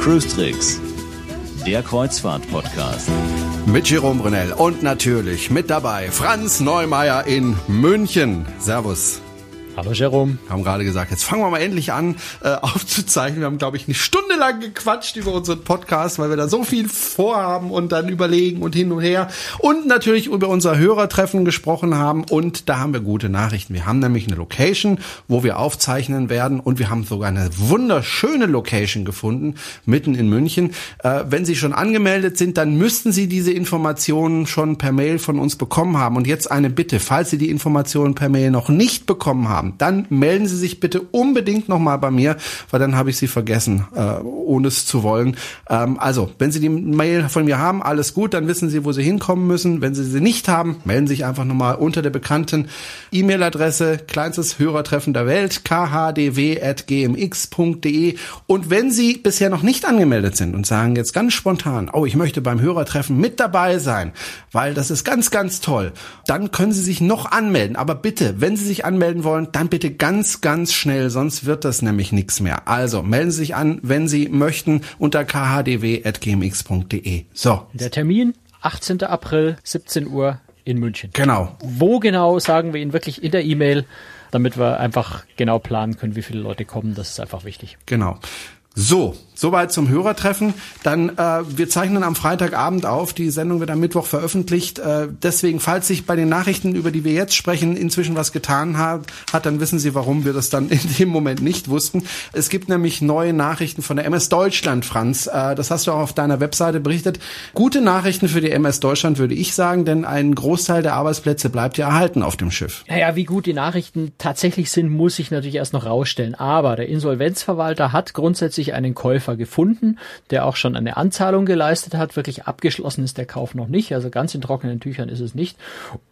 Cruise Tricks, der Kreuzfahrt-Podcast. Mit Jerome Brunel und natürlich mit dabei Franz Neumeier in München. Servus. Hallo Jerome. Wir haben gerade gesagt, jetzt fangen wir mal endlich an äh, aufzuzeichnen. Wir haben, glaube ich, eine Stunde lang gequatscht über unseren Podcast, weil wir da so viel vorhaben und dann überlegen und hin und her. Und natürlich über unser Hörertreffen gesprochen haben. Und da haben wir gute Nachrichten. Wir haben nämlich eine Location, wo wir aufzeichnen werden. Und wir haben sogar eine wunderschöne Location gefunden, mitten in München. Äh, wenn Sie schon angemeldet sind, dann müssten Sie diese Informationen schon per Mail von uns bekommen haben. Und jetzt eine Bitte, falls Sie die Informationen per Mail noch nicht bekommen haben, haben, dann melden Sie sich bitte unbedingt nochmal bei mir, weil dann habe ich Sie vergessen, äh, ohne es zu wollen. Ähm, also, wenn Sie die Mail von mir haben, alles gut, dann wissen Sie, wo Sie hinkommen müssen. Wenn Sie sie nicht haben, melden Sie sich einfach nochmal unter der bekannten E-Mail-Adresse kleinstes Hörertreffen der Welt, khdw.gmx.de. Und wenn Sie bisher noch nicht angemeldet sind und sagen jetzt ganz spontan, oh, ich möchte beim Hörertreffen mit dabei sein, weil das ist ganz, ganz toll, dann können Sie sich noch anmelden. Aber bitte, wenn Sie sich anmelden wollen, dann bitte ganz, ganz schnell, sonst wird das nämlich nichts mehr. Also melden Sie sich an, wenn Sie möchten, unter khdw.gmx.de. So. Der Termin 18. April, 17 Uhr in München. Genau. Wo genau, sagen wir Ihnen wirklich in der E-Mail, damit wir einfach genau planen können, wie viele Leute kommen. Das ist einfach wichtig. Genau. So, Soweit zum Hörertreffen. Dann, äh, wir zeichnen am Freitagabend auf. Die Sendung wird am Mittwoch veröffentlicht. Äh, deswegen, falls sich bei den Nachrichten, über die wir jetzt sprechen, inzwischen was getan hat, hat, dann wissen Sie, warum wir das dann in dem Moment nicht wussten. Es gibt nämlich neue Nachrichten von der MS Deutschland, Franz. Äh, das hast du auch auf deiner Webseite berichtet. Gute Nachrichten für die MS Deutschland, würde ich sagen, denn ein Großteil der Arbeitsplätze bleibt ja erhalten auf dem Schiff. Naja, wie gut die Nachrichten tatsächlich sind, muss ich natürlich erst noch rausstellen. Aber der Insolvenzverwalter hat grundsätzlich einen Käufer Käufer gefunden, der auch schon eine Anzahlung geleistet hat. Wirklich abgeschlossen ist der Kauf noch nicht, also ganz in trockenen Tüchern ist es nicht.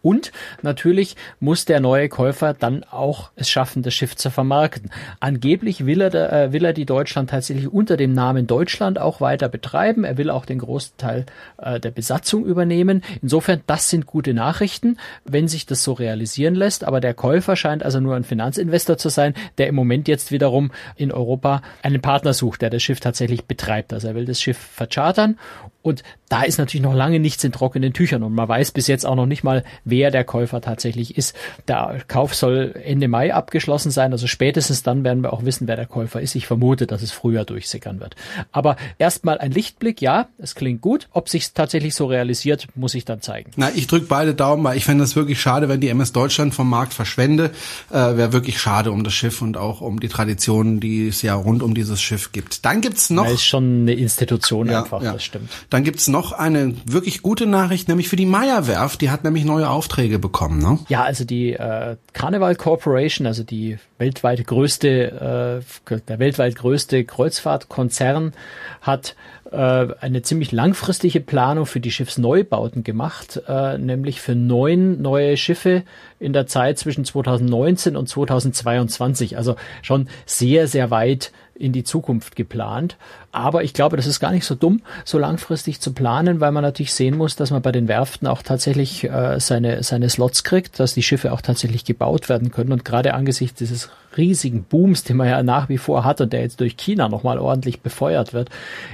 Und natürlich muss der neue Käufer dann auch es schaffen, das Schiff zu vermarkten. Angeblich will er, äh, will er die Deutschland tatsächlich unter dem Namen Deutschland auch weiter betreiben. Er will auch den Großteil äh, der Besatzung übernehmen. Insofern, das sind gute Nachrichten, wenn sich das so realisieren lässt. Aber der Käufer scheint also nur ein Finanzinvestor zu sein, der im Moment jetzt wiederum in Europa einen Partner sucht, der das Schiff tatsächlich betreibt. Also er will das Schiff verchartern und da ist natürlich noch lange nichts in trockenen Tüchern und man weiß bis jetzt auch noch nicht mal, wer der Käufer tatsächlich ist. Der Kauf soll Ende Mai abgeschlossen sein, also spätestens dann werden wir auch wissen, wer der Käufer ist. Ich vermute, dass es früher durchsickern wird. Aber erstmal ein Lichtblick, ja, es klingt gut. Ob sich tatsächlich so realisiert, muss ich dann zeigen. Na, ich drücke beide Daumen, weil ich fände es wirklich schade, wenn die MS Deutschland vom Markt verschwende. Äh, Wäre wirklich schade um das Schiff und auch um die Traditionen, die es ja rund um dieses Schiff gibt. Dann gibt's noch. Das ist schon eine Institution ja, einfach, ja. das stimmt. Dann gibt's noch eine wirklich gute Nachricht, nämlich für die Meyer-Werft. Die hat nämlich neue Aufträge bekommen, ne? Ja, also die äh, Carnival Corporation, also die weltweit größte, äh, der weltweit größte Kreuzfahrtkonzern, hat äh, eine ziemlich langfristige Planung für die Schiffsneubauten gemacht, äh, nämlich für neun neue Schiffe in der Zeit zwischen 2019 und 2022. Also schon sehr, sehr weit in die Zukunft geplant. Aber ich glaube, das ist gar nicht so dumm, so langfristig zu planen, weil man natürlich sehen muss, dass man bei den Werften auch tatsächlich äh, seine, seine Slots kriegt, dass die Schiffe auch tatsächlich gebaut werden können. Und gerade angesichts dieses riesigen Booms, den man ja nach wie vor hat und der jetzt durch China nochmal ordentlich befeuert wird,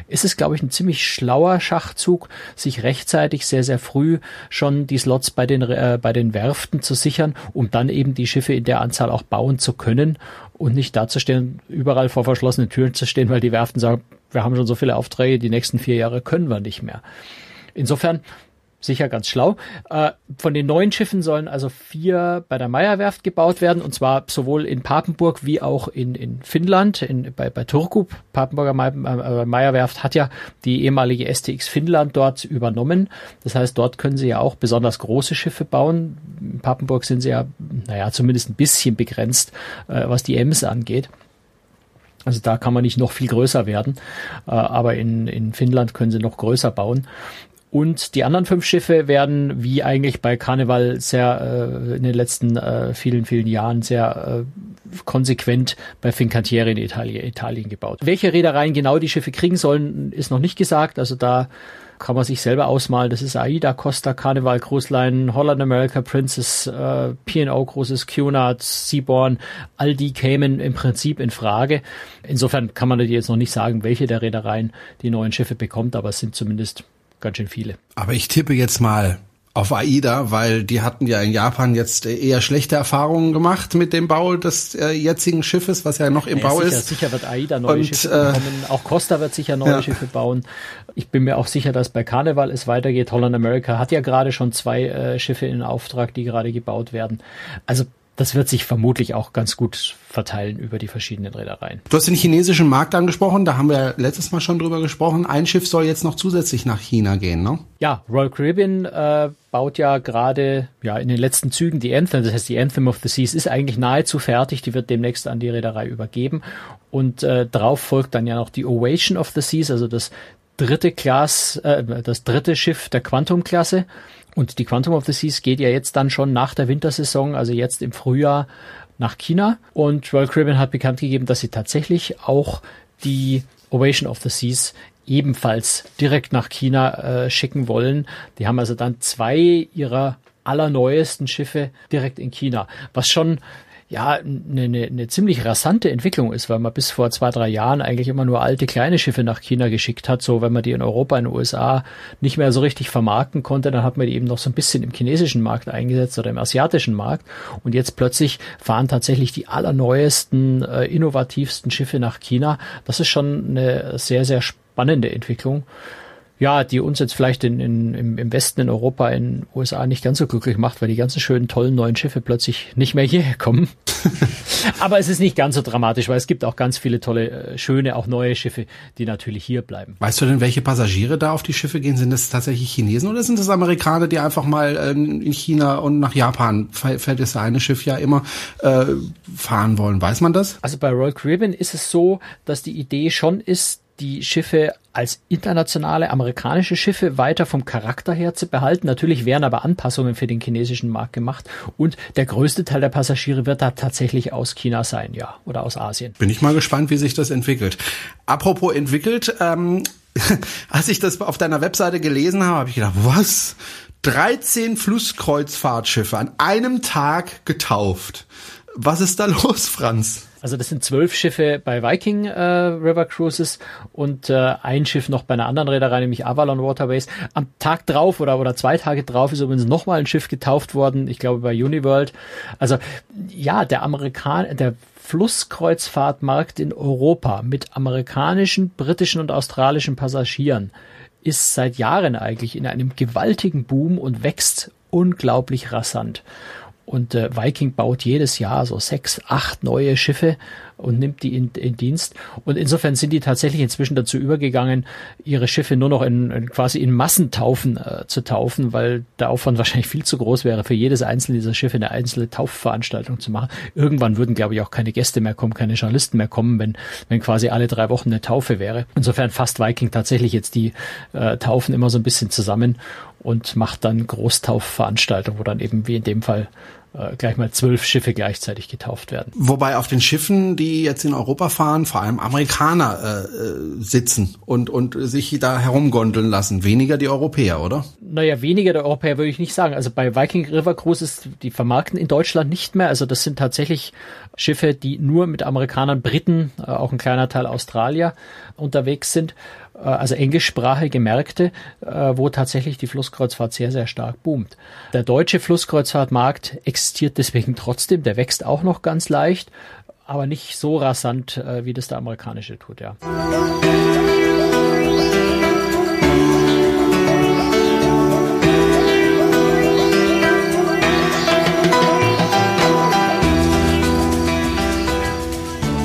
ist es, glaube ich, ein ziemlich schlauer Schachzug, sich rechtzeitig sehr, sehr früh schon die Slots bei den, äh, bei den Werften zu sichern, um dann eben die Schiffe in der Anzahl auch bauen zu können und nicht dazustehen, überall vor verschlossenen Türen zu stehen, weil die Werften sagen, wir haben schon so viele Aufträge, die nächsten vier Jahre können wir nicht mehr. Insofern sicher ganz schlau. Äh, von den neuen Schiffen sollen also vier bei der Meierwerft gebaut werden, und zwar sowohl in Papenburg wie auch in, in Finnland, in, bei, bei Turku. Papenburger äh, Meierwerft hat ja die ehemalige STX Finnland dort übernommen. Das heißt, dort können sie ja auch besonders große Schiffe bauen. In Papenburg sind sie ja, naja, zumindest ein bisschen begrenzt, äh, was die Ems angeht. Also da kann man nicht noch viel größer werden, äh, aber in, in Finnland können sie noch größer bauen. Und die anderen fünf Schiffe werden, wie eigentlich bei Carnival sehr äh, in den letzten äh, vielen, vielen Jahren sehr äh, konsequent bei Fincantieri in Italien, Italien gebaut. Welche Reedereien genau die Schiffe kriegen sollen, ist noch nicht gesagt. Also da kann man sich selber ausmalen. Das ist AIDA, Costa, Carnival, Cruise Line, Holland America, Princess, äh, P&O, großes Cunard, Seaborn. All die kämen im Prinzip in Frage. Insofern kann man jetzt noch nicht sagen, welche der Reedereien die neuen Schiffe bekommt, aber es sind zumindest ganz schön viele. Aber ich tippe jetzt mal auf AIDA, weil die hatten ja in Japan jetzt eher schlechte Erfahrungen gemacht mit dem Bau des äh, jetzigen Schiffes, was ja noch im ja, Bau sicher, ist. Sicher wird AIDA neue Und, Schiffe äh, bekommen. Auch Costa wird sicher neue ja. Schiffe bauen. Ich bin mir auch sicher, dass bei Carnival es weitergeht. Holland America hat ja gerade schon zwei äh, Schiffe in Auftrag, die gerade gebaut werden. Also das wird sich vermutlich auch ganz gut verteilen über die verschiedenen Reedereien. Du hast den chinesischen Markt angesprochen, da haben wir letztes Mal schon drüber gesprochen. Ein Schiff soll jetzt noch zusätzlich nach China gehen, ne? Ja, Royal Caribbean äh, baut ja gerade ja in den letzten Zügen die Anthem, das heißt die Anthem of the Seas ist eigentlich nahezu fertig, die wird demnächst an die Reederei übergeben und äh, drauf folgt dann ja noch die Ovation of the Seas, also das dritte Class, äh, das dritte Schiff der Quantum-Klasse. Und die Quantum of the Seas geht ja jetzt dann schon nach der Wintersaison, also jetzt im Frühjahr nach China. Und Royal Caribbean hat bekannt gegeben, dass sie tatsächlich auch die Ovation of the Seas ebenfalls direkt nach China äh, schicken wollen. Die haben also dann zwei ihrer allerneuesten Schiffe direkt in China, was schon ja eine, eine, eine ziemlich rasante Entwicklung ist, weil man bis vor zwei, drei Jahren eigentlich immer nur alte kleine Schiffe nach China geschickt hat. So, wenn man die in Europa, in den USA nicht mehr so richtig vermarkten konnte, dann hat man die eben noch so ein bisschen im chinesischen Markt eingesetzt oder im asiatischen Markt. Und jetzt plötzlich fahren tatsächlich die allerneuesten, äh, innovativsten Schiffe nach China. Das ist schon eine sehr, sehr spannende Entwicklung ja, die uns jetzt vielleicht in, in, im, Westen in Europa, in USA nicht ganz so glücklich macht, weil die ganzen schönen, tollen neuen Schiffe plötzlich nicht mehr hierher kommen. Aber es ist nicht ganz so dramatisch, weil es gibt auch ganz viele tolle, äh, schöne, auch neue Schiffe, die natürlich hier bleiben. Weißt du denn, welche Passagiere da auf die Schiffe gehen? Sind das tatsächlich Chinesen oder sind das Amerikaner, die einfach mal ähm, in China und nach Japan, fällt das eine Schiff ja immer, äh, fahren wollen? Weiß man das? Also bei Royal Caribbean ist es so, dass die Idee schon ist, die Schiffe als internationale amerikanische Schiffe weiter vom Charakter her zu behalten. Natürlich werden aber Anpassungen für den chinesischen Markt gemacht und der größte Teil der Passagiere wird da tatsächlich aus China sein, ja, oder aus Asien. Bin ich mal gespannt, wie sich das entwickelt. Apropos entwickelt, ähm, als ich das auf deiner Webseite gelesen habe, habe ich gedacht, was? 13 Flusskreuzfahrtschiffe an einem Tag getauft. Was ist da los, Franz? Also das sind zwölf Schiffe bei Viking äh, River Cruises und äh, ein Schiff noch bei einer anderen Reederei, nämlich Avalon Waterways. Am Tag drauf oder, oder zwei Tage drauf ist übrigens nochmal ein Schiff getauft worden, ich glaube bei Uniworld. Also ja, der Amerikan, der Flusskreuzfahrtmarkt in Europa mit amerikanischen, britischen und australischen Passagieren ist seit Jahren eigentlich in einem gewaltigen Boom und wächst unglaublich rasant. Und äh, Viking baut jedes Jahr so sechs, acht neue Schiffe und nimmt die in, in Dienst. Und insofern sind die tatsächlich inzwischen dazu übergegangen, ihre Schiffe nur noch in, in quasi in Massentaufen äh, zu taufen, weil der Aufwand wahrscheinlich viel zu groß wäre, für jedes einzelne dieser Schiffe eine einzelne Taufveranstaltung zu machen. Irgendwann würden, glaube ich, auch keine Gäste mehr kommen, keine Journalisten mehr kommen, wenn, wenn quasi alle drei Wochen eine Taufe wäre. Insofern fasst Viking tatsächlich jetzt die äh, Taufen immer so ein bisschen zusammen und macht dann Großtaufveranstaltungen, wo dann eben wie in dem Fall äh, gleich mal zwölf Schiffe gleichzeitig getauft werden. Wobei auf den Schiffen, die jetzt in Europa fahren, vor allem Amerikaner äh, äh, sitzen und, und sich da herumgondeln lassen. Weniger die Europäer, oder? Naja, weniger der Europäer würde ich nicht sagen. Also bei Viking River Cruises, die vermarkten in Deutschland nicht mehr. Also das sind tatsächlich Schiffe, die nur mit Amerikanern, Briten, äh, auch ein kleiner Teil Australier unterwegs sind. Äh, also englischsprachige Märkte, äh, wo tatsächlich die Flusskreuzfahrt sehr, sehr stark boomt. Der deutsche Flusskreuzfahrtmarkt existiert deswegen trotzdem, der wächst auch noch ganz leicht, aber nicht so rasant, äh, wie das der amerikanische tut, ja.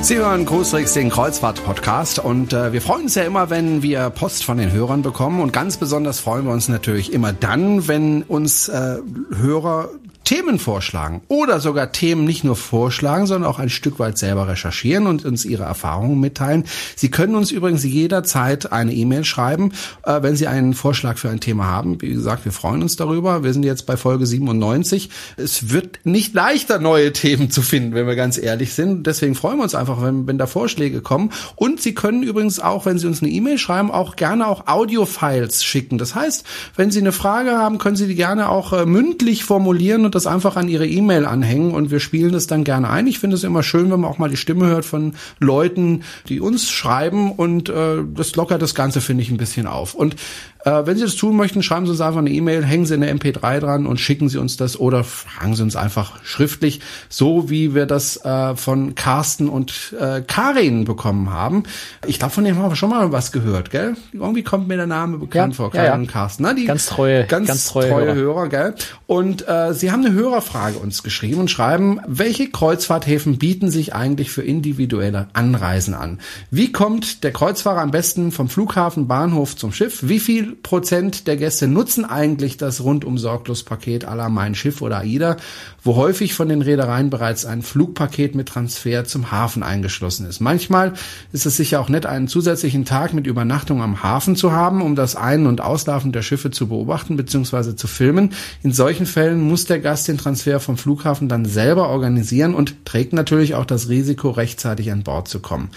Sie hören Großrex, den Kreuzfahrt-Podcast. Und äh, wir freuen uns ja immer, wenn wir Post von den Hörern bekommen. Und ganz besonders freuen wir uns natürlich immer dann, wenn uns äh, Hörer Themen vorschlagen oder sogar Themen nicht nur vorschlagen, sondern auch ein Stück weit selber recherchieren und uns ihre Erfahrungen mitteilen. Sie können uns übrigens jederzeit eine E-Mail schreiben, äh, wenn Sie einen Vorschlag für ein Thema haben. Wie gesagt, wir freuen uns darüber. Wir sind jetzt bei Folge 97. Es wird nicht leichter, neue Themen zu finden, wenn wir ganz ehrlich sind. Deswegen freuen wir uns einfach, wenn, wenn da Vorschläge kommen. Und Sie können übrigens auch, wenn Sie uns eine E-Mail schreiben, auch gerne auch Audio-Files schicken. Das heißt, wenn Sie eine Frage haben, können Sie die gerne auch äh, mündlich formulieren und das einfach an Ihre E-Mail anhängen und wir spielen das dann gerne ein. Ich finde es immer schön, wenn man auch mal die Stimme hört von Leuten, die uns schreiben und äh, das lockert das Ganze, finde ich, ein bisschen auf. Und äh, wenn Sie das tun möchten, schreiben Sie uns einfach eine E-Mail, hängen Sie eine MP3 dran und schicken Sie uns das oder fragen Sie uns einfach schriftlich, so wie wir das äh, von Carsten und äh, Karin bekommen haben. Ich glaube, von denen haben wir schon mal was gehört, gell? Irgendwie kommt mir der Name bekannt ja, vor, Karin ja, und Carsten. Na, die ganz treue, ganz, ganz treue, treue Hörer. Hörer, gell? Und äh, Sie haben eine Hörerfrage uns geschrieben und schreiben, welche Kreuzfahrthäfen bieten sich eigentlich für individuelle Anreisen an? Wie kommt der Kreuzfahrer am besten vom Flughafen, Bahnhof zum Schiff? Wie viel Prozent der Gäste nutzen eigentlich das rundum sorglos Paket aller Mein Schiff oder AIDA, wo häufig von den Reedereien bereits ein Flugpaket mit Transfer zum Hafen eingeschlossen ist. Manchmal ist es sicher auch nett, einen zusätzlichen Tag mit Übernachtung am Hafen zu haben, um das Ein- und Auslaufen der Schiffe zu beobachten bzw. zu filmen. In solchen Fällen muss der Gast den Transfer vom Flughafen dann selber organisieren und trägt natürlich auch das Risiko, rechtzeitig an Bord zu kommen.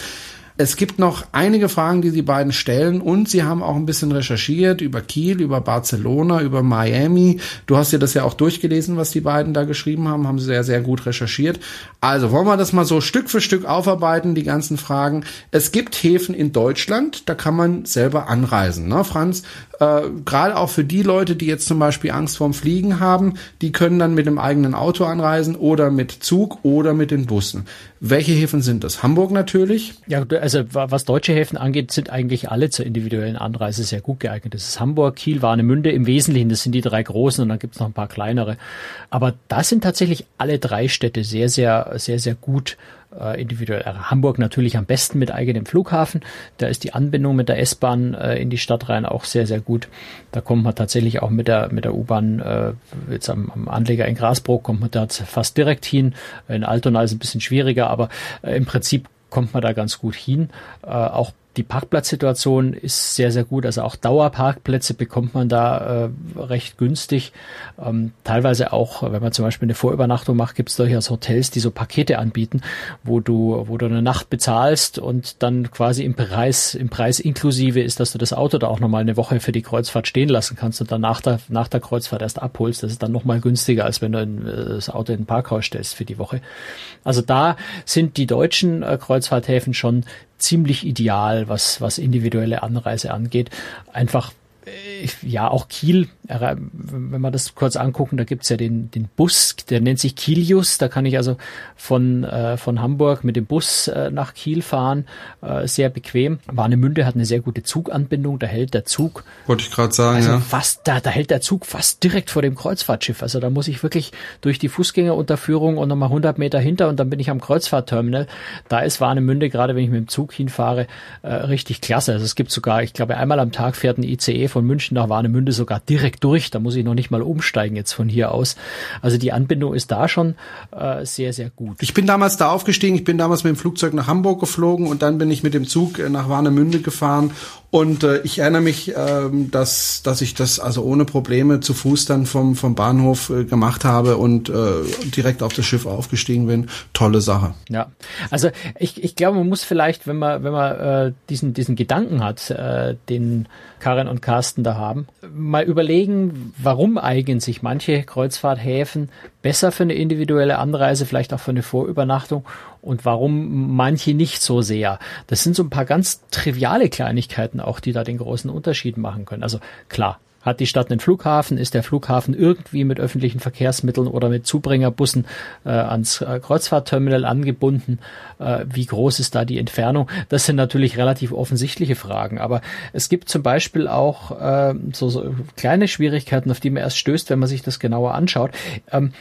Es gibt noch einige Fragen, die die beiden stellen und sie haben auch ein bisschen recherchiert über Kiel, über Barcelona, über Miami. Du hast dir das ja auch durchgelesen, was die beiden da geschrieben haben, haben sie sehr, sehr gut recherchiert. Also wollen wir das mal so Stück für Stück aufarbeiten, die ganzen Fragen. Es gibt Häfen in Deutschland, da kann man selber anreisen. Ne, Franz? Äh, Gerade auch für die Leute, die jetzt zum Beispiel Angst vorm Fliegen haben, die können dann mit dem eigenen Auto anreisen oder mit Zug oder mit den Bussen. Welche Häfen sind das? Hamburg natürlich. Ja, also was deutsche Häfen angeht, sind eigentlich alle zur individuellen Anreise sehr gut geeignet. Das ist Hamburg, Kiel, Warnemünde im Wesentlichen. Das sind die drei großen und dann gibt es noch ein paar kleinere. Aber das sind tatsächlich alle drei Städte sehr, sehr, sehr, sehr gut äh, individuell. Also Hamburg natürlich am besten mit eigenem Flughafen. Da ist die Anbindung mit der S-Bahn äh, in die Stadt rein auch sehr, sehr gut. Da kommt man tatsächlich auch mit der, mit der U-Bahn, äh, jetzt am, am Anleger in Grasbrook kommt man da fast direkt hin. In Altona ist es ein bisschen schwieriger, aber äh, im Prinzip kommt man da ganz gut hin. Äh, auch die Parkplatzsituation ist sehr, sehr gut. Also auch Dauerparkplätze bekommt man da äh, recht günstig. Ähm, teilweise auch, wenn man zum Beispiel eine Vorübernachtung macht, gibt es durchaus Hotels, die so Pakete anbieten, wo du, wo du eine Nacht bezahlst und dann quasi im Preis, im Preis inklusive ist, dass du das Auto da auch nochmal eine Woche für die Kreuzfahrt stehen lassen kannst und dann nach der, nach der Kreuzfahrt erst abholst. Das ist dann nochmal günstiger, als wenn du ein, äh, das Auto in ein Parkhaus stellst für die Woche. Also da sind die deutschen äh, Kreuzfahrthäfen schon ziemlich ideal, was, was individuelle Anreise angeht. Einfach äh, ja, auch Kiel, wenn wir das kurz angucken, da gibt's ja den, den Bus, der nennt sich Kielius. Da kann ich also von, äh, von Hamburg mit dem Bus äh, nach Kiel fahren, äh, sehr bequem. Warnemünde hat eine sehr gute Zuganbindung, da hält der Zug. Wollte ich gerade sagen, also ja. Fast, da, da hält der Zug fast direkt vor dem Kreuzfahrtschiff. Also da muss ich wirklich durch die Fußgängerunterführung und nochmal 100 Meter hinter und dann bin ich am Kreuzfahrtterminal. Da ist Warnemünde, gerade wenn ich mit dem Zug hinfahre, äh, richtig klasse. Also es gibt sogar, ich glaube, einmal am Tag fährt ein ICE von München nach Warnemünde sogar direkt durch. Da muss ich noch nicht mal umsteigen jetzt von hier aus. Also die Anbindung ist da schon äh, sehr, sehr gut. Ich bin damals da aufgestiegen. Ich bin damals mit dem Flugzeug nach Hamburg geflogen und dann bin ich mit dem Zug äh, nach Warnemünde gefahren und äh, ich erinnere mich, ähm, dass, dass ich das also ohne Probleme zu Fuß dann vom, vom Bahnhof äh, gemacht habe und äh, direkt auf das Schiff aufgestiegen bin. Tolle Sache. Ja, also ich, ich glaube, man muss vielleicht, wenn man, wenn man äh, diesen, diesen Gedanken hat, äh, den Karin und Carsten da haben, mal überlegen, warum eignen sich manche Kreuzfahrthäfen besser für eine individuelle Anreise, vielleicht auch für eine Vorübernachtung und warum manche nicht so sehr. Das sind so ein paar ganz triviale Kleinigkeiten auch, die da den großen Unterschied machen können. Also klar, hat die Stadt einen Flughafen? Ist der Flughafen irgendwie mit öffentlichen Verkehrsmitteln oder mit Zubringerbussen äh, ans äh, Kreuzfahrtterminal angebunden? Äh, wie groß ist da die Entfernung? Das sind natürlich relativ offensichtliche Fragen. Aber es gibt zum Beispiel auch äh, so, so kleine Schwierigkeiten, auf die man erst stößt, wenn man sich das genauer anschaut. Ähm,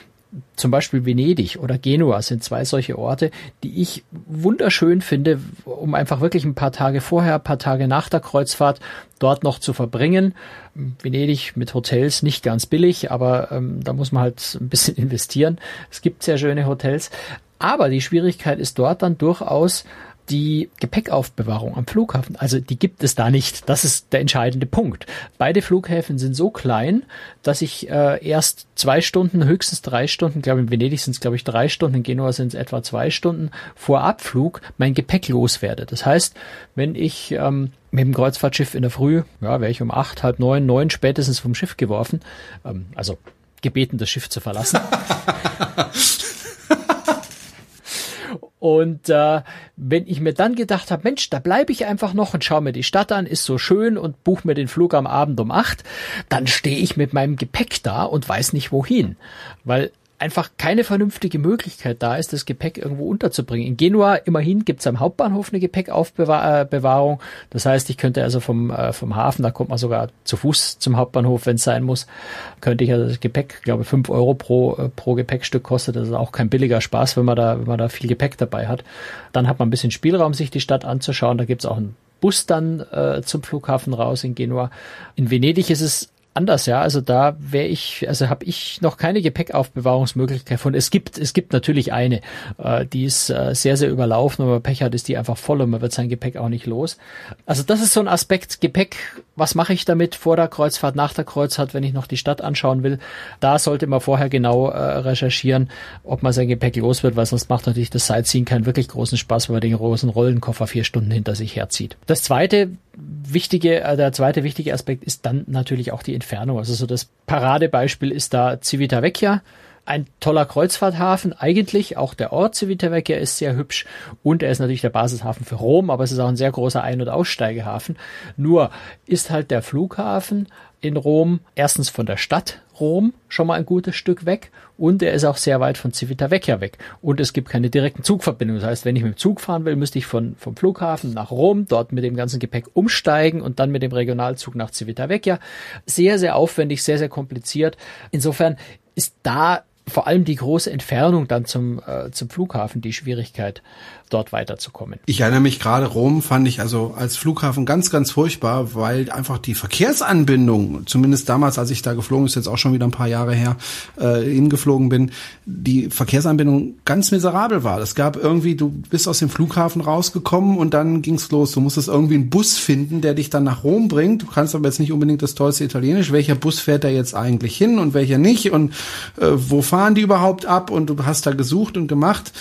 zum Beispiel Venedig oder Genua sind zwei solche Orte, die ich wunderschön finde, um einfach wirklich ein paar Tage vorher, ein paar Tage nach der Kreuzfahrt dort noch zu verbringen. Venedig mit Hotels nicht ganz billig, aber ähm, da muss man halt ein bisschen investieren. Es gibt sehr schöne Hotels. Aber die Schwierigkeit ist dort dann durchaus, die Gepäckaufbewahrung am Flughafen, also die gibt es da nicht. Das ist der entscheidende Punkt. Beide Flughäfen sind so klein, dass ich äh, erst zwei Stunden, höchstens drei Stunden, glaube in Venedig sind es glaube ich drei Stunden, in Genua sind es etwa zwei Stunden vor Abflug mein Gepäck loswerde. Das heißt, wenn ich ähm, mit dem Kreuzfahrtschiff in der Früh, ja, wäre ich um acht, halb neun, neun spätestens vom Schiff geworfen, ähm, also gebeten, das Schiff zu verlassen. Und äh, wenn ich mir dann gedacht habe, Mensch, da bleibe ich einfach noch und schaue mir die Stadt an, ist so schön und buche mir den Flug am Abend um acht, dann stehe ich mit meinem Gepäck da und weiß nicht wohin. Weil einfach keine vernünftige Möglichkeit da ist, das Gepäck irgendwo unterzubringen. In Genua immerhin gibt es am Hauptbahnhof eine Gepäckaufbewahrung. Das heißt, ich könnte also vom, äh, vom Hafen, da kommt man sogar zu Fuß zum Hauptbahnhof, wenn es sein muss, könnte ich also das Gepäck, glaube fünf Euro pro, äh, pro Gepäckstück kostet. Das ist auch kein billiger Spaß, wenn man da, wenn man da viel Gepäck dabei hat. Dann hat man ein bisschen Spielraum, sich die Stadt anzuschauen. Da gibt es auch einen Bus dann äh, zum Flughafen raus in Genua. In Venedig ist es anders, ja. Also da wäre ich, also habe ich noch keine Gepäckaufbewahrungsmöglichkeit von. Es gibt, es gibt natürlich eine, äh, die ist äh, sehr, sehr überlaufen, aber Pech hat, ist die einfach voll und man wird sein Gepäck auch nicht los. Also das ist so ein Aspekt Gepäck. Was mache ich damit vor der Kreuzfahrt, nach der Kreuzfahrt, wenn ich noch die Stadt anschauen will? Da sollte man vorher genau äh, recherchieren, ob man sein Gepäck los wird, weil sonst macht natürlich das Sightseeing keinen wirklich großen Spaß, wenn man den großen Rollenkoffer vier Stunden hinter sich herzieht. Das zweite wichtige, äh, der zweite wichtige Aspekt ist dann natürlich auch die Entfernung. Also so das Paradebeispiel ist da Civitavecchia. Ein toller Kreuzfahrthafen, eigentlich auch der Ort Civitavecchia ist sehr hübsch und er ist natürlich der Basishafen für Rom, aber es ist auch ein sehr großer Ein- und Aussteigehafen. Nur ist halt der Flughafen in Rom erstens von der Stadt Rom schon mal ein gutes Stück weg und er ist auch sehr weit von Civitavecchia weg und es gibt keine direkten Zugverbindungen. Das heißt, wenn ich mit dem Zug fahren will, müsste ich von, vom Flughafen nach Rom, dort mit dem ganzen Gepäck umsteigen und dann mit dem Regionalzug nach Civitavecchia. Sehr, sehr aufwendig, sehr, sehr kompliziert. Insofern ist da vor allem die große Entfernung dann zum, äh, zum Flughafen die Schwierigkeit dort weiterzukommen. Ich erinnere mich gerade, Rom fand ich also als Flughafen ganz, ganz furchtbar, weil einfach die Verkehrsanbindung, zumindest damals, als ich da geflogen ist, jetzt auch schon wieder ein paar Jahre her, äh, hingeflogen bin, die Verkehrsanbindung ganz miserabel war. Es gab irgendwie, du bist aus dem Flughafen rausgekommen und dann ging's los. Du musstest irgendwie einen Bus finden, der dich dann nach Rom bringt. Du kannst aber jetzt nicht unbedingt das tollste Italienisch. Welcher Bus fährt da jetzt eigentlich hin und welcher nicht? Und äh, wo fahren die überhaupt ab? Und du hast da gesucht und gemacht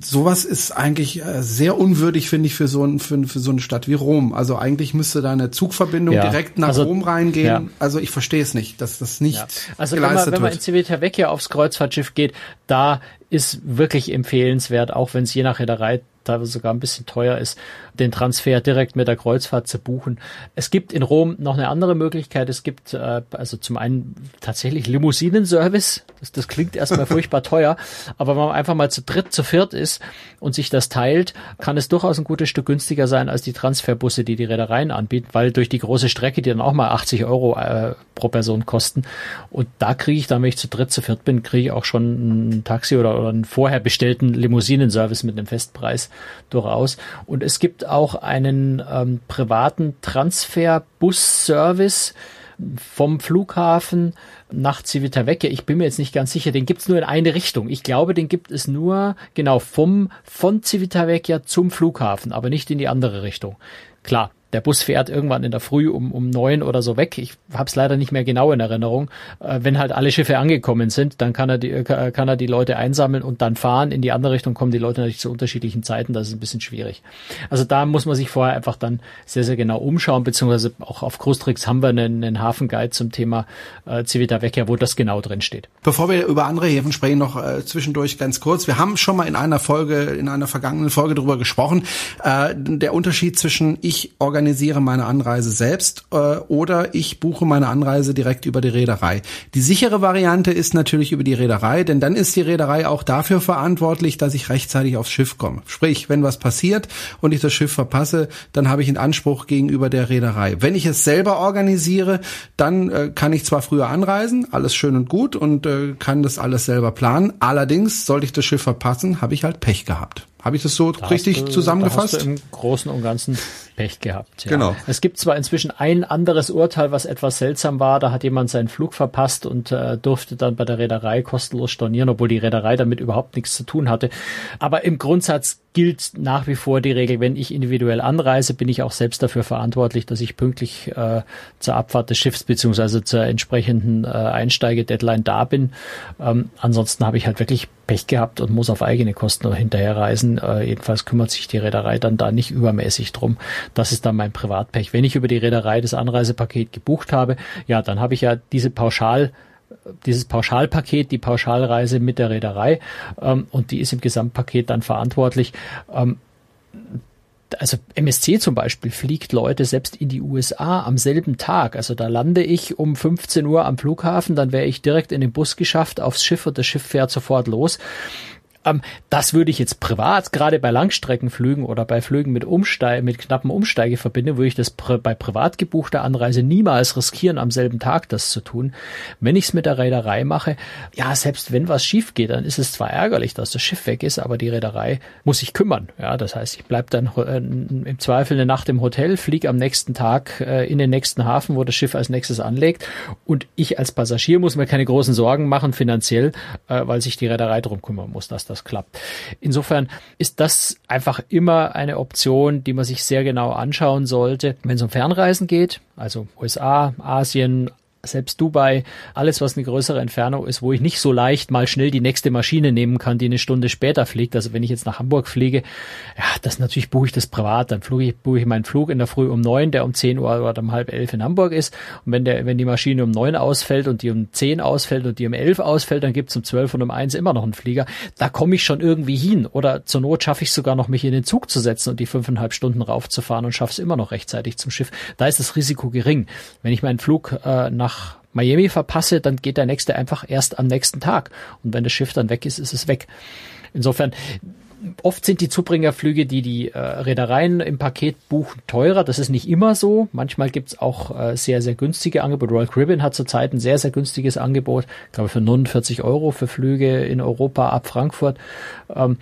sowas ist eigentlich äh, sehr unwürdig, finde ich, für so, ein, für, für so eine Stadt wie Rom. Also eigentlich müsste da eine Zugverbindung ja. direkt nach also, Rom reingehen. Ja. Also ich verstehe es nicht, dass das nicht ja. also geleistet wenn man, wenn man in Civitavecchia aufs Kreuzfahrtschiff geht, da ist wirklich empfehlenswert, auch wenn es je nach Reederei teilweise sogar ein bisschen teuer ist, den Transfer direkt mit der Kreuzfahrt zu buchen. Es gibt in Rom noch eine andere Möglichkeit. Es gibt äh, also zum einen tatsächlich Limousinenservice. Das, das klingt erstmal furchtbar teuer, aber wenn man einfach mal zu dritt, zu viert ist und sich das teilt, kann es durchaus ein gutes Stück günstiger sein als die Transferbusse, die die Reedereien anbieten, weil durch die große Strecke, die dann auch mal 80 Euro äh, pro Person kosten. Und da kriege ich dann, wenn ich zu dritt, zu viert bin, kriege ich auch schon ein Taxi oder, oder einen vorher bestellten Limousinenservice mit einem Festpreis durchaus. Und es gibt auch einen ähm, privaten Transferbus-Service vom Flughafen nach Civitavecchia. Ich bin mir jetzt nicht ganz sicher, den gibt es nur in eine Richtung. Ich glaube, den gibt es nur genau vom von Civitavecchia zum Flughafen, aber nicht in die andere Richtung. Klar, der Bus fährt irgendwann in der Früh um, um neun oder so weg. Ich habe es leider nicht mehr genau in Erinnerung. Äh, wenn halt alle Schiffe angekommen sind, dann kann er, die, äh, kann er die Leute einsammeln und dann fahren. In die andere Richtung kommen die Leute natürlich zu unterschiedlichen Zeiten. Das ist ein bisschen schwierig. Also da muss man sich vorher einfach dann sehr, sehr genau umschauen, beziehungsweise auch auf Cruistrix haben wir einen, einen Hafenguide zum Thema äh, Civitavecchia, wo das genau drin steht. Bevor wir über andere Häfen sprechen, noch äh, zwischendurch ganz kurz. Wir haben schon mal in einer Folge, in einer vergangenen Folge darüber gesprochen, äh, der Unterschied zwischen ich organisiere organisiere meine Anreise selbst äh, oder ich buche meine Anreise direkt über die Reederei. Die sichere Variante ist natürlich über die Reederei, denn dann ist die Reederei auch dafür verantwortlich, dass ich rechtzeitig aufs Schiff komme. Sprich, wenn was passiert und ich das Schiff verpasse, dann habe ich einen Anspruch gegenüber der Reederei. Wenn ich es selber organisiere, dann äh, kann ich zwar früher anreisen, alles schön und gut und äh, kann das alles selber planen. Allerdings, sollte ich das Schiff verpassen, habe ich halt Pech gehabt. Habe ich das so da richtig du, zusammengefasst? Da hast du im Großen und Ganzen Pech gehabt. Ja. Genau. Es gibt zwar inzwischen ein anderes Urteil, was etwas seltsam war. Da hat jemand seinen Flug verpasst und äh, durfte dann bei der Reederei kostenlos stornieren, obwohl die Reederei damit überhaupt nichts zu tun hatte. Aber im Grundsatz gilt nach wie vor die Regel, wenn ich individuell anreise, bin ich auch selbst dafür verantwortlich, dass ich pünktlich äh, zur Abfahrt des Schiffs beziehungsweise zur entsprechenden äh, Einsteige-Deadline da bin. Ähm, ansonsten habe ich halt wirklich Pech gehabt und muss auf eigene Kosten hinterherreisen. Äh, jedenfalls kümmert sich die Reederei dann da nicht übermäßig drum. Das ist dann mein Privatpech. Wenn ich über die Reederei das Anreisepaket gebucht habe, ja, dann habe ich ja diese Pauschal dieses Pauschalpaket, die Pauschalreise mit der Reederei ähm, und die ist im Gesamtpaket dann verantwortlich. Ähm, also MSC zum Beispiel fliegt Leute selbst in die USA am selben Tag. Also da lande ich um 15 Uhr am Flughafen, dann wäre ich direkt in den Bus geschafft aufs Schiff und das Schiff fährt sofort los. Ähm, das würde ich jetzt privat, gerade bei Langstreckenflügen oder bei Flügen mit Umsteig, mit knappen Umsteigeverbindungen, würde ich das pri bei privat gebuchter Anreise niemals riskieren, am selben Tag das zu tun. Wenn ich es mit der Reederei mache, ja, selbst wenn was schief geht, dann ist es zwar ärgerlich, dass das Schiff weg ist, aber die Reederei muss sich kümmern. Ja, das heißt, ich bleib dann äh, im Zweifel eine Nacht im Hotel, fliege am nächsten Tag äh, in den nächsten Hafen, wo das Schiff als nächstes anlegt und ich als Passagier muss mir keine großen Sorgen machen finanziell, äh, weil sich die Reederei drum kümmern muss, dass das klappt. Insofern ist das einfach immer eine Option, die man sich sehr genau anschauen sollte, wenn es um Fernreisen geht, also USA, Asien, selbst Dubai, alles was eine größere Entfernung ist, wo ich nicht so leicht mal schnell die nächste Maschine nehmen kann, die eine Stunde später fliegt. Also wenn ich jetzt nach Hamburg fliege, ja, das natürlich buche ich das privat. Dann buche ich, buche ich meinen Flug in der Früh um neun, der um zehn Uhr oder um halb elf in Hamburg ist. Und wenn der, wenn die Maschine um neun ausfällt und die um zehn ausfällt und die um elf ausfällt, dann gibt's um zwölf und um eins immer noch einen Flieger. Da komme ich schon irgendwie hin. Oder zur Not schaffe ich sogar noch, mich in den Zug zu setzen und die fünfeinhalb Stunden raufzufahren und schaffe es immer noch rechtzeitig zum Schiff. Da ist das Risiko gering. Wenn ich meinen Flug äh, nach nach Miami verpasse, dann geht der nächste einfach erst am nächsten Tag. Und wenn das Schiff dann weg ist, ist es weg. Insofern, oft sind die Zubringerflüge, die die äh, Reedereien im Paket buchen, teurer. Das ist nicht immer so. Manchmal gibt's auch äh, sehr, sehr günstige Angebote. Royal Caribbean hat zurzeit ein sehr, sehr günstiges Angebot, ich glaube für 49 Euro für Flüge in Europa ab Frankfurt. Ähm,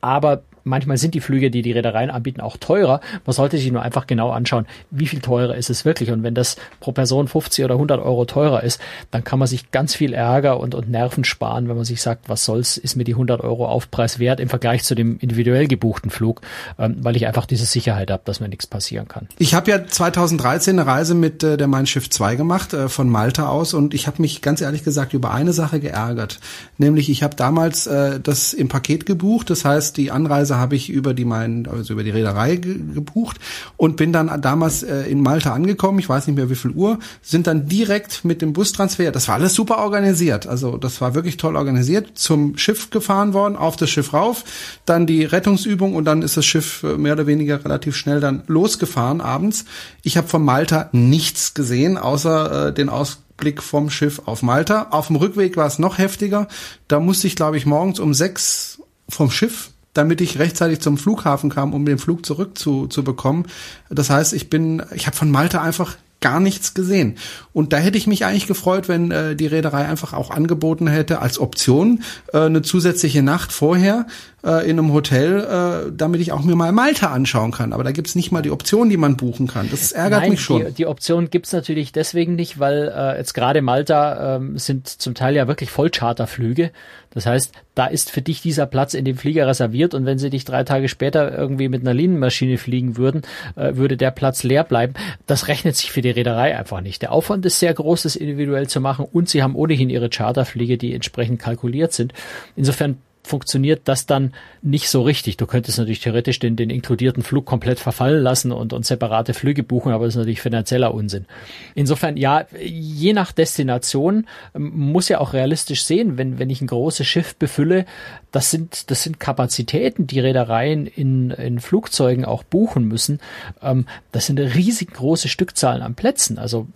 aber manchmal sind die Flüge, die die Reedereien anbieten, auch teurer. Man sollte sich nur einfach genau anschauen, wie viel teurer ist es wirklich. Und wenn das pro Person 50 oder 100 Euro teurer ist, dann kann man sich ganz viel Ärger und, und Nerven sparen, wenn man sich sagt, was soll's, ist mir die 100 Euro Aufpreis wert im Vergleich zu dem individuell gebuchten Flug, ähm, weil ich einfach diese Sicherheit habe, dass mir nichts passieren kann. Ich habe ja 2013 eine Reise mit äh, der Mein Schiff 2 gemacht, äh, von Malta aus und ich habe mich ganz ehrlich gesagt über eine Sache geärgert. Nämlich ich habe damals äh, das im Paket gebucht, das heißt die Anreise habe ich über die mein, also über die Reederei ge gebucht und bin dann damals äh, in Malta angekommen. Ich weiß nicht mehr wie viel Uhr, sind dann direkt mit dem Bustransfer. Das war alles super organisiert. Also das war wirklich toll organisiert. Zum Schiff gefahren worden, auf das Schiff rauf, dann die Rettungsübung und dann ist das Schiff äh, mehr oder weniger relativ schnell dann losgefahren abends. Ich habe von Malta nichts gesehen, außer äh, den Ausblick vom Schiff auf Malta. Auf dem Rückweg war es noch heftiger. Da musste ich, glaube ich, morgens um sechs vom Schiff damit ich rechtzeitig zum Flughafen kam, um den Flug zurück zu, zu bekommen. Das heißt, ich bin, ich habe von Malta einfach gar nichts gesehen. Und da hätte ich mich eigentlich gefreut, wenn äh, die Reederei einfach auch angeboten hätte als Option äh, eine zusätzliche Nacht vorher äh, in einem Hotel, äh, damit ich auch mir mal Malta anschauen kann. Aber da gibt's nicht mal die Option, die man buchen kann. Das ärgert Nein, mich schon. Die, die Option gibt's natürlich deswegen nicht, weil äh, jetzt gerade Malta ähm, sind zum Teil ja wirklich Vollcharterflüge. Das heißt, da ist für dich dieser Platz in dem Flieger reserviert und wenn sie dich drei Tage später irgendwie mit einer Linienmaschine fliegen würden, äh, würde der Platz leer bleiben. Das rechnet sich für die Reederei einfach nicht. Der Aufwand ist sehr groß, das individuell zu machen und sie haben ohnehin ihre Charterfliege, die entsprechend kalkuliert sind. Insofern funktioniert das dann nicht so richtig. Du könntest natürlich theoretisch den, den inkludierten Flug komplett verfallen lassen und, und separate Flüge buchen, aber das ist natürlich finanzieller Unsinn. Insofern, ja, je nach Destination ähm, muss ja auch realistisch sehen, wenn, wenn ich ein großes Schiff befülle, das sind, das sind Kapazitäten, die Reedereien in, in Flugzeugen auch buchen müssen. Ähm, das sind riesig große Stückzahlen an Plätzen. Also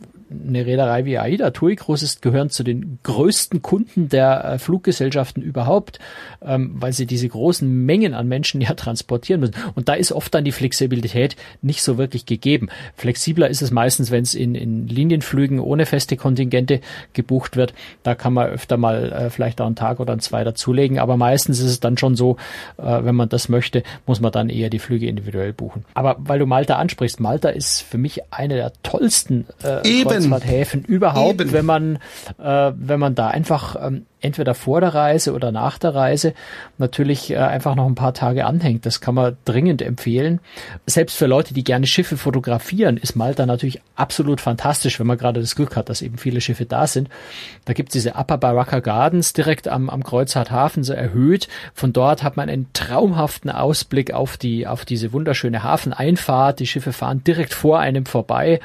eine Reederei wie AIDA TUI Cruises gehören zu den größten Kunden der äh, Fluggesellschaften überhaupt, ähm, weil sie diese großen Mengen an Menschen ja transportieren müssen. Und da ist oft dann die Flexibilität nicht so wirklich gegeben. Flexibler ist es meistens, wenn es in, in Linienflügen ohne feste Kontingente gebucht wird. Da kann man öfter mal äh, vielleicht auch einen Tag oder zwei dazulegen. Aber meistens ist es dann schon so, äh, wenn man das möchte, muss man dann eher die Flüge individuell buchen. Aber weil du Malta ansprichst, Malta ist für mich eine der tollsten äh, Kreuzfahrthäfen überhaupt, Eben. wenn man äh, wenn man da einfach ähm, entweder vor der Reise oder nach der Reise natürlich äh, einfach noch ein paar Tage anhängt. Das kann man dringend empfehlen. Selbst für Leute, die gerne Schiffe fotografieren, ist Malta natürlich absolut fantastisch, wenn man gerade das Glück hat, dass eben viele Schiffe da sind. Da gibt es diese Upper Baraka Gardens direkt am, am Kreuzfahrthafen so erhöht. Von dort hat man einen traumhaften Ausblick auf die, auf diese wunderschöne Hafeneinfahrt. Die Schiffe fahren direkt vor einem vorbei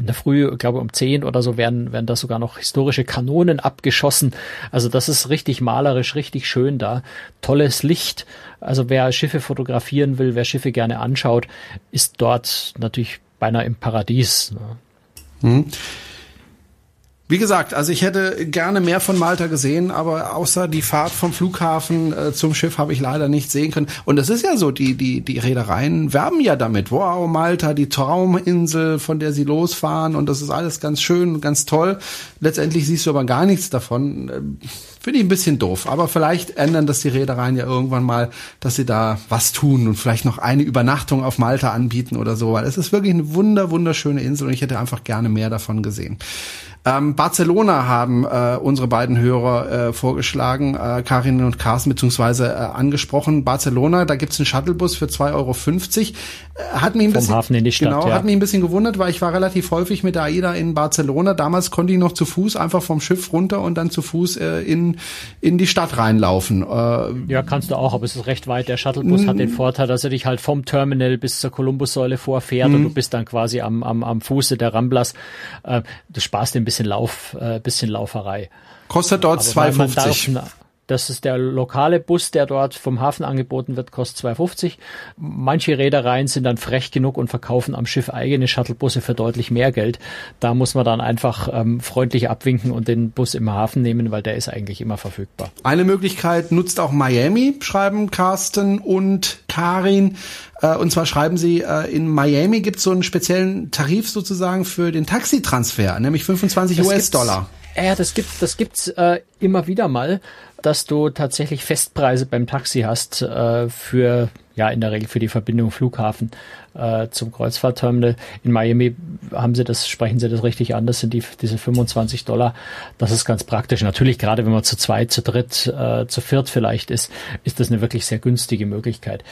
in der Früh, glaube um zehn oder so, werden, werden da sogar noch historische Kanonen abgeschossen. Also das ist richtig malerisch, richtig schön da. Tolles Licht. Also wer Schiffe fotografieren will, wer Schiffe gerne anschaut, ist dort natürlich beinahe im Paradies. Ne? Mhm. Wie gesagt, also ich hätte gerne mehr von Malta gesehen, aber außer die Fahrt vom Flughafen äh, zum Schiff habe ich leider nicht sehen können. Und es ist ja so, die, die, die Reedereien werben ja damit. Wow, Malta, die Trauminsel, von der sie losfahren und das ist alles ganz schön und ganz toll. Letztendlich siehst du aber gar nichts davon. Äh, finde ich ein bisschen doof. Aber vielleicht ändern das die Reedereien ja irgendwann mal, dass sie da was tun und vielleicht noch eine Übernachtung auf Malta anbieten oder so, weil es ist wirklich eine wunder, wunderschöne Insel und ich hätte einfach gerne mehr davon gesehen. Ähm, Barcelona haben äh, unsere beiden Hörer äh, vorgeschlagen, äh, Karin und Carsten beziehungsweise äh, angesprochen. Barcelona, da gibt's einen Shuttlebus für 2,50 Euro. Äh, hat mich ein Vom bisschen, Hafen in die Stadt, genau, ja. hat mich ein bisschen gewundert, weil ich war relativ häufig mit der AIDA in Barcelona. Damals konnte ich noch zu Fuß einfach vom Schiff runter und dann zu Fuß äh, in, in die Stadt reinlaufen. Äh, ja, kannst du auch, aber es ist recht weit. Der Shuttlebus hat den Vorteil, dass er dich halt vom Terminal bis zur Columbussäule vorfährt und du bist dann quasi am, am, am Fuße der Ramblas. Äh, du sparst den bisschen Lauf, äh, bisschen Lauferei. Kostet dort 2,50. Das ist der lokale Bus, der dort vom Hafen angeboten wird, kostet 2,50. Manche Reedereien sind dann frech genug und verkaufen am Schiff eigene Shuttlebusse für deutlich mehr Geld. Da muss man dann einfach ähm, freundlich abwinken und den Bus im Hafen nehmen, weil der ist eigentlich immer verfügbar. Eine Möglichkeit nutzt auch Miami, schreiben Carsten und Karin. Äh, und zwar schreiben sie, äh, in Miami gibt es so einen speziellen Tarif sozusagen für den Taxitransfer, nämlich 25 US-Dollar. Ja, das gibt das gibt's äh, immer wieder mal dass du tatsächlich Festpreise beim Taxi hast äh, für ja in der Regel für die Verbindung Flughafen äh, zum Kreuzfahrtterminal. In Miami haben sie das, sprechen sie das richtig an, das sind die, diese 25 Dollar. Das ist ganz praktisch. Natürlich, gerade wenn man zu zweit, zu dritt, äh, zu viert vielleicht ist, ist das eine wirklich sehr günstige Möglichkeit.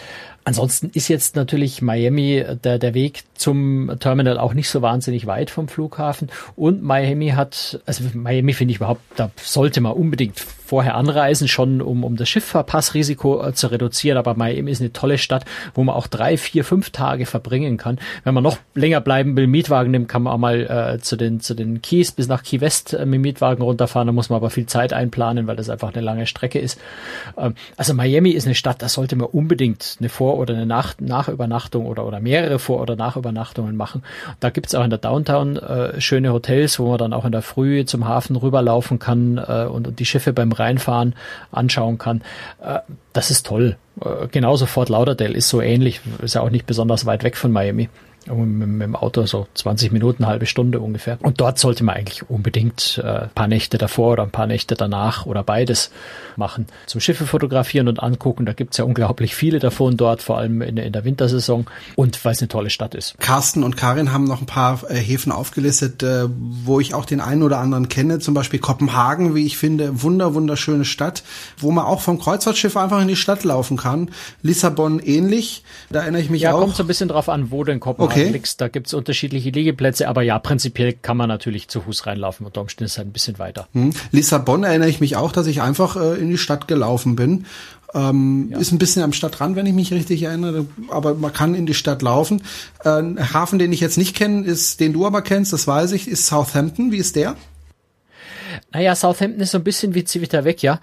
Ansonsten ist jetzt natürlich Miami der, der Weg zum Terminal auch nicht so wahnsinnig weit vom Flughafen. Und Miami hat, also Miami finde ich überhaupt, da sollte man unbedingt vorher anreisen, schon um, um das Schifffahrpassrisiko äh, zu reduzieren. Aber Miami ist eine tolle Stadt, wo man auch drei, vier, fünf Tage verbringen kann. Wenn man noch länger bleiben will, Mietwagen nimmt, kann man auch mal äh, zu den, zu den Keys bis nach Key West äh, mit Mietwagen runterfahren. Da muss man aber viel Zeit einplanen, weil das einfach eine lange Strecke ist. Ähm, also Miami ist eine Stadt, da sollte man unbedingt eine Vor- oder eine Nacht Nachübernachtung oder, oder mehrere Vor- oder Nachübernachtungen machen. Da gibt's auch in der Downtown äh, schöne Hotels, wo man dann auch in der Früh zum Hafen rüberlaufen kann äh, und, und die Schiffe beim Reinfahren anschauen kann. Äh, das ist toll. Äh, genauso Fort Lauderdale ist so ähnlich, ist ja auch nicht besonders weit weg von Miami mit, mit dem Auto so 20 Minuten, halbe Stunde ungefähr. Und dort sollte man eigentlich unbedingt äh, ein paar Nächte davor oder ein paar Nächte danach oder beides machen. Zum Schiffe fotografieren und angucken, da gibt's ja unglaublich viele davon dort, vor allem in, in der Wintersaison und weil es eine tolle Stadt ist. Carsten und Karin haben noch ein paar äh, Häfen aufgelistet, äh, wo ich auch den einen oder anderen kenne, zum Beispiel Kopenhagen, wie ich finde, wunder, wunderschöne Stadt, wo man auch vom Kreuzfahrtschiff einfach in die Stadt laufen kann. Lissabon ähnlich, da erinnere ich mich ja, auch. Ja, kommt so ein bisschen drauf an, wo denn Kopenhagen okay. Da gibt's unterschiedliche Liegeplätze, aber ja, prinzipiell kann man natürlich zu Fuß reinlaufen. Unter Umständen ist es halt ein bisschen weiter. Hm. Lissabon erinnere ich mich auch, dass ich einfach äh, in die Stadt gelaufen bin. Ähm, ja. Ist ein bisschen am Stadtrand, wenn ich mich richtig erinnere, aber man kann in die Stadt laufen. Äh, ein Hafen, den ich jetzt nicht kenne, ist, den du aber kennst, das weiß ich, ist Southampton. Wie ist der? Naja, Southampton ist so ein bisschen wie Civitavecchia.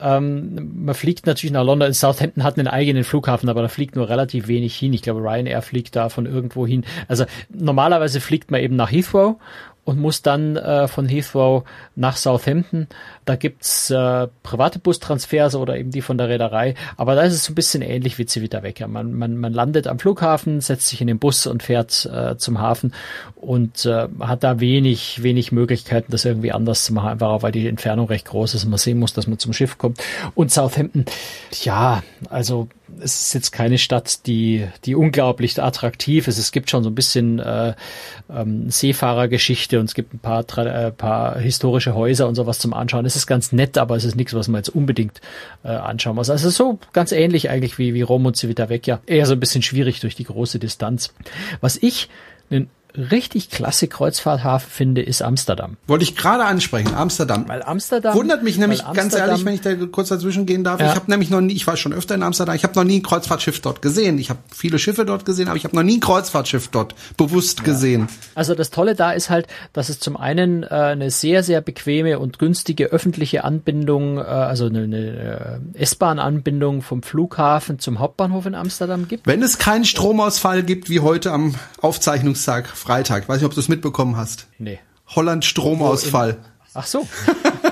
Ähm, man fliegt natürlich nach London. Southampton hat einen eigenen Flughafen, aber da fliegt nur relativ wenig hin. Ich glaube, Ryanair fliegt da von irgendwo hin. Also normalerweise fliegt man eben nach Heathrow und muss dann äh, von Heathrow nach Southampton. Da gibt's äh, private Bustransfers oder eben die von der Reederei. Aber da ist es so ein bisschen ähnlich wie Civitavecchia. Man, man, man landet am Flughafen, setzt sich in den Bus und fährt äh, zum Hafen und äh, hat da wenig, wenig Möglichkeiten, das irgendwie anders zu machen, einfach auch weil die Entfernung recht groß ist und man sehen muss, dass man zum Schiff kommt. Und Southampton, ja, also es ist jetzt keine Stadt, die, die unglaublich attraktiv ist. Es gibt schon so ein bisschen äh, ähm, Seefahrergeschichte und es gibt ein paar, äh, paar historische Häuser und sowas zum Anschauen. Es ist ganz nett, aber es ist nichts, was man jetzt unbedingt äh, anschauen muss. Also so ganz ähnlich eigentlich wie, wie Rom und Civitavecchia. Eher so ein bisschen schwierig durch die große Distanz. Was ich einen richtig klasse Kreuzfahrthafen finde, ist Amsterdam. Wollte ich gerade ansprechen, Amsterdam. Weil Amsterdam wundert mich nämlich ganz ehrlich, wenn ich da kurz dazwischen gehen darf. Ja. Ich habe nämlich noch nie, ich war schon öfter in Amsterdam, ich habe noch nie ein Kreuzfahrtschiff dort gesehen. Ich habe viele Schiffe dort gesehen, aber ich habe noch nie ein Kreuzfahrtschiff dort bewusst ja. gesehen. Also das Tolle da ist halt, dass es zum einen äh, eine sehr sehr bequeme und günstige öffentliche Anbindung, äh, also eine, eine äh, S-Bahn-Anbindung vom Flughafen zum Hauptbahnhof in Amsterdam gibt. Wenn es keinen Stromausfall gibt wie heute am Aufzeichnungstag Freitag. Weiß nicht, ob du es mitbekommen hast. Nee. Holland Stromausfall. Ach so.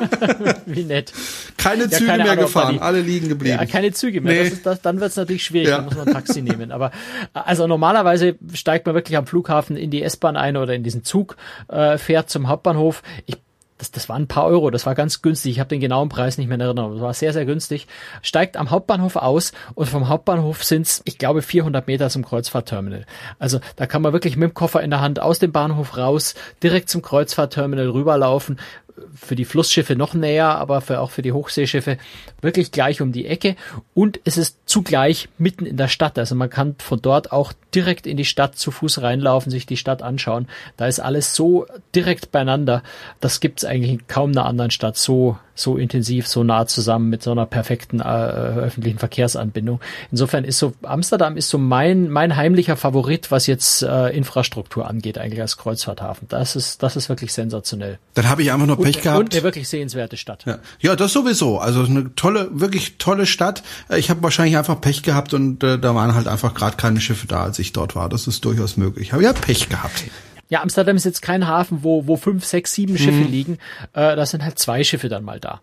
Wie nett. Keine ja, Züge keine mehr Ahnung, gefahren, die, alle liegen geblieben. Ja, keine Züge mehr. Nee. Das ist, das, dann wird es natürlich schwierig, ja. dann muss man ein Taxi nehmen. Aber also normalerweise steigt man wirklich am Flughafen in die S-Bahn ein oder in diesen Zug, äh, fährt zum Hauptbahnhof. Ich das, das waren ein paar Euro, das war ganz günstig. Ich habe den genauen Preis nicht mehr in Erinnerung. Das war sehr, sehr günstig. Steigt am Hauptbahnhof aus und vom Hauptbahnhof sind's, ich glaube, 400 Meter zum Kreuzfahrtterminal. Also da kann man wirklich mit dem Koffer in der Hand aus dem Bahnhof raus, direkt zum Kreuzfahrtterminal rüberlaufen für die Flussschiffe noch näher, aber für, auch für die Hochseeschiffe wirklich gleich um die Ecke. Und es ist zugleich mitten in der Stadt. Also man kann von dort auch direkt in die Stadt zu Fuß reinlaufen, sich die Stadt anschauen. Da ist alles so direkt beieinander. Das gibt's eigentlich in kaum einer anderen Stadt so so intensiv, so nah zusammen mit so einer perfekten äh, öffentlichen Verkehrsanbindung. Insofern ist so Amsterdam ist so mein mein heimlicher Favorit, was jetzt äh, Infrastruktur angeht, eigentlich als Kreuzfahrthafen. Das ist das ist wirklich sensationell. Dann habe ich einfach nur Pech und, gehabt. Und eine wirklich sehenswerte Stadt. Ja. ja, das sowieso. Also eine tolle, wirklich tolle Stadt. Äh, ich habe wahrscheinlich einfach Pech gehabt und äh, da waren halt einfach gerade keine Schiffe da, als ich dort war. Das ist durchaus möglich. Habe ja Pech gehabt. Ja, Amsterdam ist jetzt kein Hafen, wo, wo fünf, sechs, sieben Schiffe mhm. liegen. Äh, da sind halt zwei Schiffe dann mal da.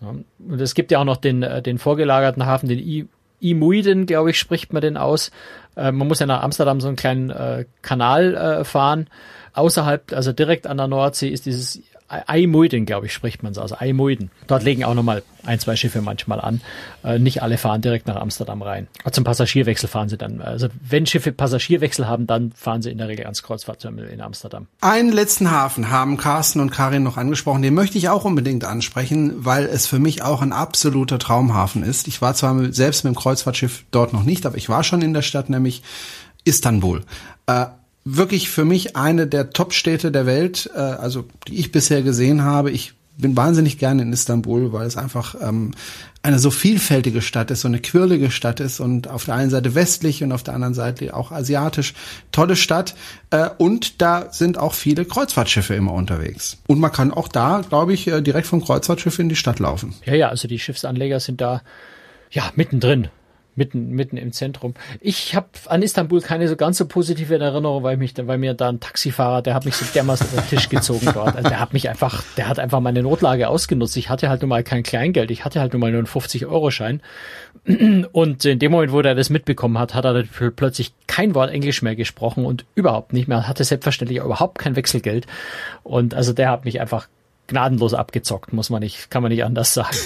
Ja, und es gibt ja auch noch den, äh, den vorgelagerten Hafen, den I Imuiden, glaube ich, spricht man den aus. Äh, man muss ja nach Amsterdam so einen kleinen äh, Kanal äh, fahren. Außerhalb, also direkt an der Nordsee, ist dieses Eimuiden, glaube ich, spricht man es aus. Eimuiden. Dort legen auch nochmal ein, zwei Schiffe manchmal an. Äh, nicht alle fahren direkt nach Amsterdam rein. Zum Passagierwechsel fahren sie dann. Also wenn Schiffe Passagierwechsel haben, dann fahren sie in der Regel ans Kreuzfahrtterminal in Amsterdam. Einen letzten Hafen haben Carsten und Karin noch angesprochen. Den möchte ich auch unbedingt ansprechen, weil es für mich auch ein absoluter Traumhafen ist. Ich war zwar selbst mit dem Kreuzfahrtschiff dort noch nicht, aber ich war schon in der Stadt, nämlich Istanbul. Äh, wirklich für mich eine der Top-Städte der Welt, äh, also die ich bisher gesehen habe. Ich bin wahnsinnig gerne in Istanbul, weil es einfach ähm, eine so vielfältige Stadt ist, so eine quirlige Stadt ist und auf der einen Seite westlich und auf der anderen Seite auch asiatisch. Tolle Stadt äh, und da sind auch viele Kreuzfahrtschiffe immer unterwegs. Und man kann auch da, glaube ich, äh, direkt vom Kreuzfahrtschiff in die Stadt laufen. Ja, ja, also die Schiffsanleger sind da ja mittendrin mitten, mitten im Zentrum. Ich habe an Istanbul keine so ganz so positive Erinnerung, weil mich, weil mir da ein Taxifahrer, der hat mich so dermaßen auf den Tisch gezogen dort. Also der hat mich einfach, der hat einfach meine Notlage ausgenutzt. Ich hatte halt nun mal kein Kleingeld, ich hatte halt nun mal nur einen 50-Euro-Schein. Und in dem Moment, wo er das mitbekommen hat, hat er plötzlich kein Wort Englisch mehr gesprochen und überhaupt nicht mehr. Hatte selbstverständlich überhaupt kein Wechselgeld. Und also der hat mich einfach gnadenlos abgezockt, muss man nicht, kann man nicht anders sagen.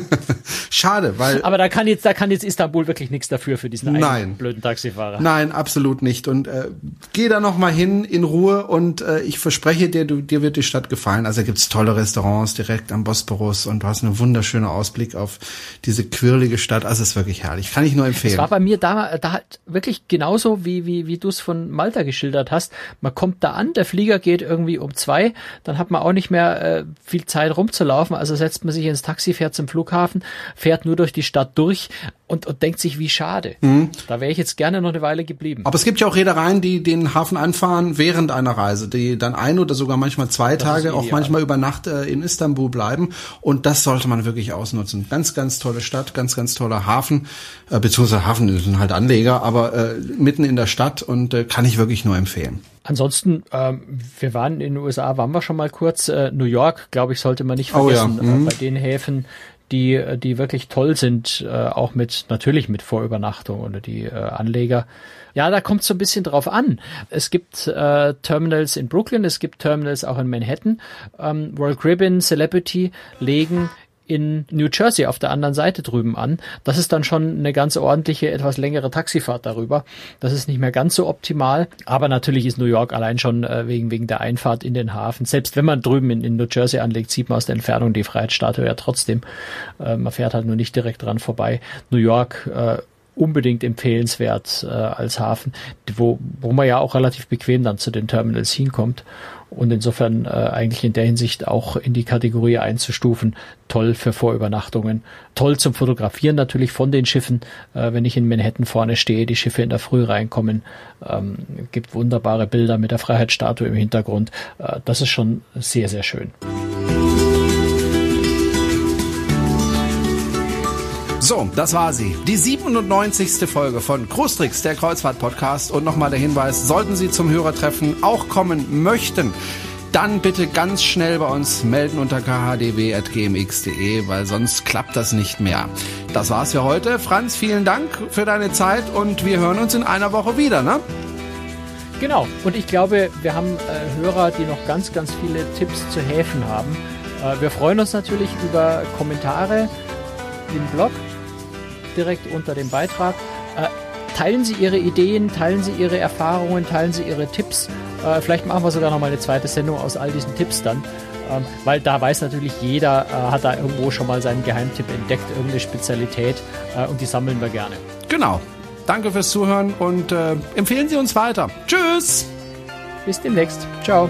Schade, weil. Aber da kann jetzt, da kann jetzt Istanbul wirklich nichts dafür für diesen Nein. blöden Taxifahrer. Nein, absolut nicht. Und äh, geh da noch mal hin in Ruhe und äh, ich verspreche dir, du, dir wird die Stadt gefallen. Also gibt's tolle Restaurants direkt am Bosporus und du hast einen wunderschönen Ausblick auf diese quirlige Stadt. Also es ist wirklich herrlich. Kann ich nur empfehlen. Es war bei mir da, da halt wirklich genauso, wie, wie, wie du es von Malta geschildert hast. Man kommt da an, der Flieger geht irgendwie um zwei, dann hat man auch nicht mehr äh, viel Zeit rumzulaufen. Also setzt man sich ins Taxi, fährt zum Flughafen, fährt nur durch die Stadt durch und, und denkt sich, wie schade. Mhm. Da wäre ich jetzt gerne noch eine Weile geblieben. Aber es gibt ja auch Reedereien, die den Hafen anfahren während einer Reise, die dann ein oder sogar manchmal zwei das Tage, auch manchmal über Nacht äh, in Istanbul bleiben. Und das sollte man wirklich ausnutzen. Ganz, ganz tolle Stadt, ganz, ganz toller Hafen, äh, beziehungsweise Hafen sind halt Anleger, aber äh, mitten in der Stadt und äh, kann ich wirklich nur empfehlen. Ansonsten, ähm, wir waren in den USA, waren wir schon mal kurz. Äh, New York, glaube ich, sollte man nicht vergessen. Oh ja. mhm. äh, bei den Häfen, die, die wirklich toll sind, äh, auch mit, natürlich mit Vorübernachtung oder die äh, Anleger. Ja, da kommt so ein bisschen drauf an. Es gibt äh, Terminals in Brooklyn, es gibt Terminals auch in Manhattan. Ähm, Royal Caribbean, Celebrity legen in New Jersey auf der anderen Seite drüben an. Das ist dann schon eine ganz ordentliche, etwas längere Taxifahrt darüber. Das ist nicht mehr ganz so optimal, aber natürlich ist New York allein schon äh, wegen, wegen der Einfahrt in den Hafen. Selbst wenn man drüben in, in New Jersey anlegt, sieht man aus der Entfernung die Freiheitsstatue ja trotzdem. Äh, man fährt halt nur nicht direkt dran vorbei. New York äh, unbedingt empfehlenswert äh, als Hafen, wo, wo man ja auch relativ bequem dann zu den Terminals hinkommt und insofern äh, eigentlich in der Hinsicht auch in die Kategorie einzustufen. Toll für Vorübernachtungen. Toll zum Fotografieren natürlich von den Schiffen. Äh, wenn ich in Manhattan vorne stehe, die Schiffe in der Früh reinkommen, ähm, gibt wunderbare Bilder mit der Freiheitsstatue im Hintergrund. Äh, das ist schon sehr, sehr schön. So, das war sie. Die 97. Folge von Krustrix, der Kreuzfahrt-Podcast. Und nochmal der Hinweis, sollten Sie zum Hörertreffen auch kommen möchten, dann bitte ganz schnell bei uns melden unter khdw.gmx.de, weil sonst klappt das nicht mehr. Das war's für heute. Franz, vielen Dank für deine Zeit und wir hören uns in einer Woche wieder, ne? Genau. Und ich glaube, wir haben äh, Hörer, die noch ganz, ganz viele Tipps zu Häfen haben. Äh, wir freuen uns natürlich über Kommentare im Blog direkt unter dem Beitrag. Äh, teilen Sie Ihre Ideen, teilen Sie Ihre Erfahrungen, teilen Sie Ihre Tipps. Äh, vielleicht machen wir sogar noch mal eine zweite Sendung aus all diesen Tipps dann. Ähm, weil da weiß natürlich jeder, äh, hat da irgendwo schon mal seinen Geheimtipp entdeckt, irgendeine Spezialität und die sammeln wir gerne. Genau. Danke fürs Zuhören und empfehlen Sie uns weiter. Tschüss! Bis demnächst. Ciao.